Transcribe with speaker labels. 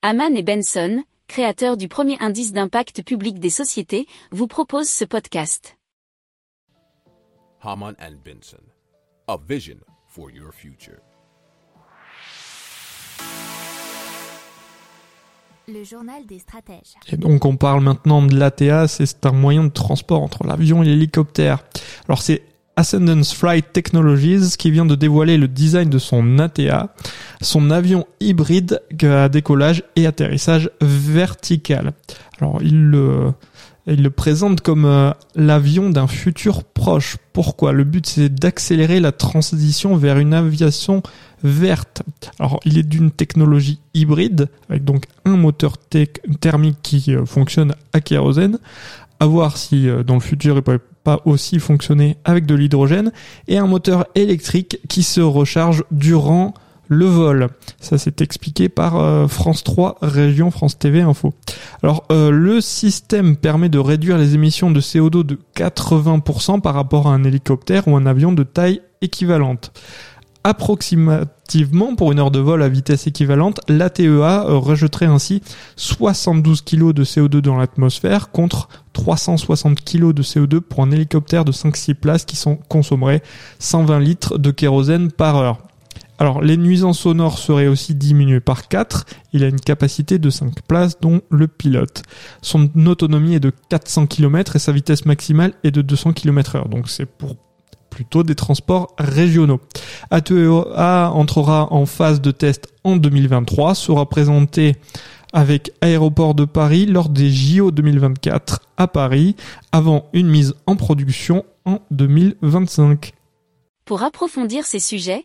Speaker 1: Haman et Benson, créateurs du premier indice d'impact public des sociétés, vous proposent ce podcast.
Speaker 2: Haman and Benson, a vision for your future.
Speaker 3: Le journal des stratèges.
Speaker 4: Et donc on parle maintenant de l'ATA, c'est un moyen de transport entre l'avion et l'hélicoptère. Alors c'est Ascendance Flight Technologies qui vient de dévoiler le design de son ATA, son avion hybride à décollage et atterrissage vertical. Alors il le, il le présente comme euh, l'avion d'un futur proche. Pourquoi? Le but c'est d'accélérer la transition vers une aviation verte. Alors il est d'une technologie hybride avec donc un moteur thermique qui euh, fonctionne à kérosène. À voir si euh, dans le futur il pourrait pas aussi fonctionner avec de l'hydrogène et un moteur électrique qui se recharge durant le vol. Ça c'est expliqué par euh, France 3 Région France TV Info. Alors euh, le système permet de réduire les émissions de CO2 de 80% par rapport à un hélicoptère ou un avion de taille équivalente approximativement pour une heure de vol à vitesse équivalente, l'ATEA euh, rejetterait ainsi 72 kg de CO2 dans l'atmosphère contre 360 kg de CO2 pour un hélicoptère de 5-6 places qui consommerait 120 litres de kérosène par heure. Alors les nuisances sonores seraient aussi diminuées par 4. Il a une capacité de 5 places dont le pilote. Son autonomie est de 400 km et sa vitesse maximale est de 200 km heure. Donc c'est pour plutôt des transports régionaux. ATEA entrera en phase de test en 2023, sera présenté avec Aéroport de Paris lors des JO 2024 à Paris, avant une mise en production en 2025.
Speaker 1: Pour approfondir ces sujets,